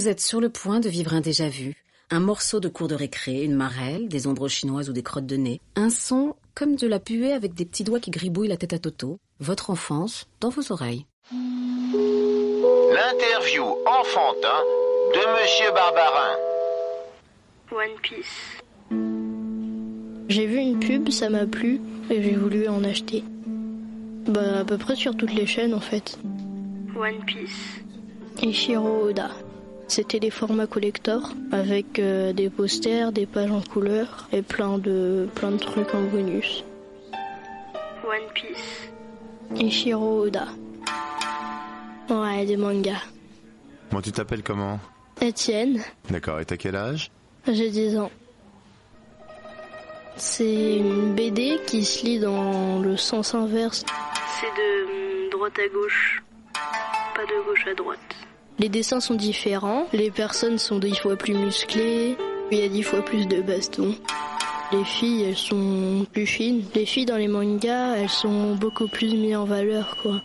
Vous êtes sur le point de vivre un déjà-vu, un morceau de cours de récré, une marelle, des ombres chinoises ou des crottes de nez, un son comme de la puée avec des petits doigts qui gribouillent la tête à Toto, votre enfance dans vos oreilles. L'interview enfantin de Monsieur Barbarin. One Piece. J'ai vu une pub, ça m'a plu et j'ai voulu en acheter. Bah à peu près sur toutes les chaînes en fait. One Piece. Ishiro Oda. C'était des formats collector avec euh, des posters, des pages en couleur et plein de plein de trucs en bonus. One Piece. Ishiro Oda. Ouais, des mangas. Bon, tu t'appelles comment? Etienne. D'accord, et t'as quel âge? J'ai 10 ans. C'est une BD qui se lit dans le sens inverse. C'est de droite à gauche, pas de gauche à droite. Les dessins sont différents, les personnes sont dix fois plus musclées, il y a dix fois plus de bastons. Les filles, elles sont plus fines. Les filles dans les mangas, elles sont beaucoup plus mises en valeur, quoi.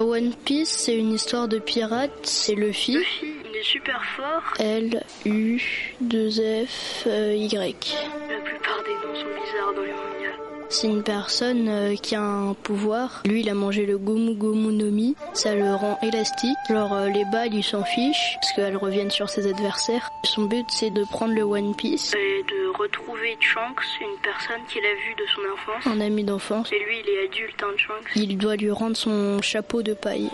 One Piece, c'est une histoire de pirate, c'est Luffy. Luffy, il est super fort. L, U, 2 F, euh, Y. La plupart des noms sont bizarres dans les mangas. C'est une personne euh, qui a un pouvoir. Lui, il a mangé le Gomu Gomu no Mi. Ça le rend élastique. Alors euh, les balles, il s'en fiche parce qu'elles reviennent sur ses adversaires. Son but, c'est de prendre le One Piece et de retrouver Trunks, une personne qu'il a vue de son enfance. Un ami d'enfance. Et lui, il est adulte, hein, Trunks. Il doit lui rendre son chapeau de paille.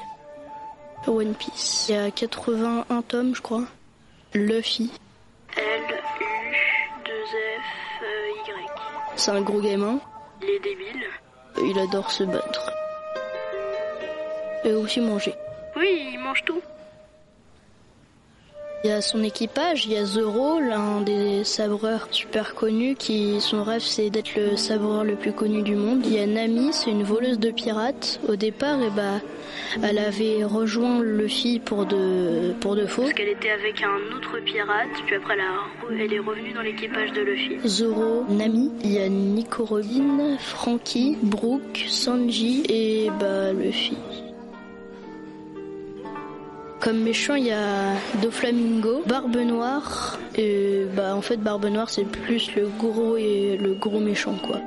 One Piece. Il y a 81 tomes, je crois. Luffy. L, U, 2 F, euh, Y. C'est un gros gamin. Il est débile. Il adore se battre. Et aussi manger. Oui, il mange tout. Il y a son équipage, il y a Zoro, l'un des sabreurs super connus, qui son rêve c'est d'être le sabreur le plus connu du monde. Il y a Nami, c'est une voleuse de pirates. Au départ, et eh bah, elle avait rejoint Luffy pour de, pour de faux. Parce qu'elle était avec un autre pirate, puis après elle, elle est revenue dans l'équipage de Luffy. Zoro, Nami, il y a Nico Robin, Frankie, Brooke, Sanji et bah Luffy. Comme méchant, il y a Doflamingo, Barbe Noire. Et bah en fait, Barbe Noire, c'est plus le gros et le gros méchant quoi.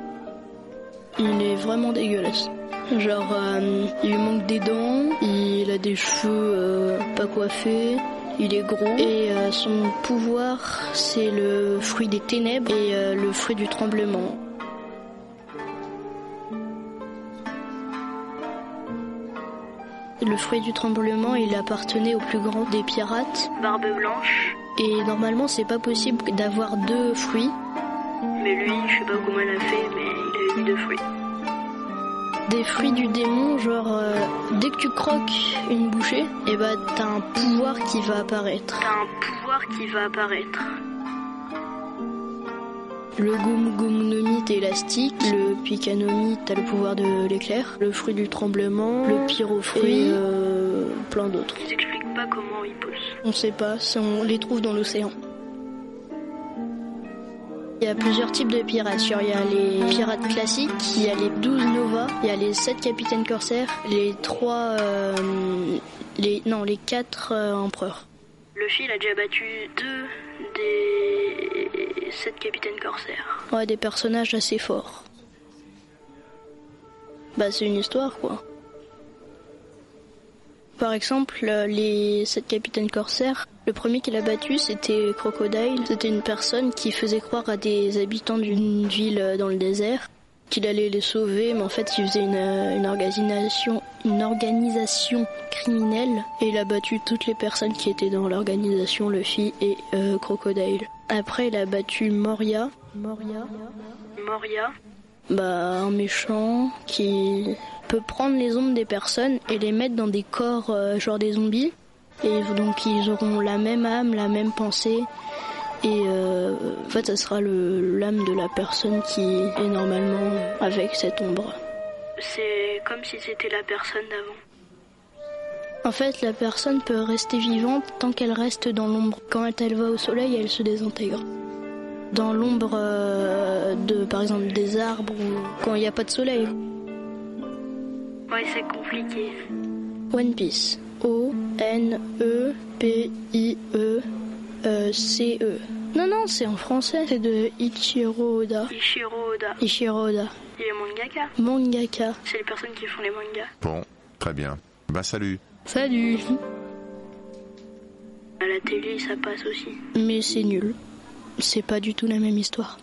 Il est vraiment dégueulasse. Genre, euh, il lui manque des dents, il a des cheveux euh, pas coiffés, il est gros et euh, son pouvoir c'est le fruit des ténèbres et le fruit du tremblement. Le fruit du tremblement, il appartenait au plus grand des pirates, Barbe Blanche. Et normalement, c'est pas possible d'avoir deux fruits. Mais lui, je sais pas comment il a fait, mais il a eu deux fruits. Des fruits du démon, genre euh, dès que tu croques une bouchée, et eh bah t'as un pouvoir qui va apparaître. T'as un pouvoir qui va apparaître. Le Gomu Gomu t'es élastique, le Pikanomite t'as le pouvoir de l'éclair, le fruit du tremblement, le pyrofruit, et euh, plein d'autres. Ils pas comment ils poussent. On sait pas, on les trouve dans l'océan. Il y a plusieurs types de pirates. Il y a les pirates classiques, il y a les 12 Nova, il y a les 7 capitaines corsaires, les 3... Euh, les, non, les 4 euh, empereurs. Le fil a déjà battu deux des sept capitaines corsaires. Ouais, des personnages assez forts. Bah, c'est une histoire, quoi. Par exemple, les sept capitaines corsaires, le premier qu'il a battu, c'était Crocodile. C'était une personne qui faisait croire à des habitants d'une ville dans le désert qu'il allait les sauver, mais en fait, il faisait une, organisation, une organisation criminelle et il a battu toutes les personnes qui étaient dans l'organisation, Luffy et euh, Crocodile. Après, il a battu Moria. Moria. Moria. Bah, un méchant qui peut prendre les ombres des personnes et les mettre dans des corps euh, genre des zombies. Et donc ils auront la même âme, la même pensée et euh, en fait, ça sera l'âme de la personne qui est normalement avec cette ombre. C'est comme si c'était la personne d'avant. En fait, la personne peut rester vivante tant qu'elle reste dans l'ombre. Quand elle va au soleil, elle se désintègre. Dans l'ombre euh, de, par exemple, des arbres ou quand il n'y a pas de soleil. Ouais, c'est compliqué. One Piece. M-O-N-E-P-I-E-C-E. Non, non, c'est en français. C'est de Ichiro Oda. Ichiro Oda. Ichiro Oda. Il est mangaka. Mangaka. C'est les personnes qui font les mangas. Bon, très bien. Bah salut. Salut. À la télé, ça passe aussi. Mais c'est nul. C'est pas du tout la même histoire.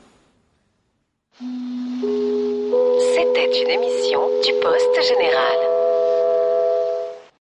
C'était une émission du Poste Général.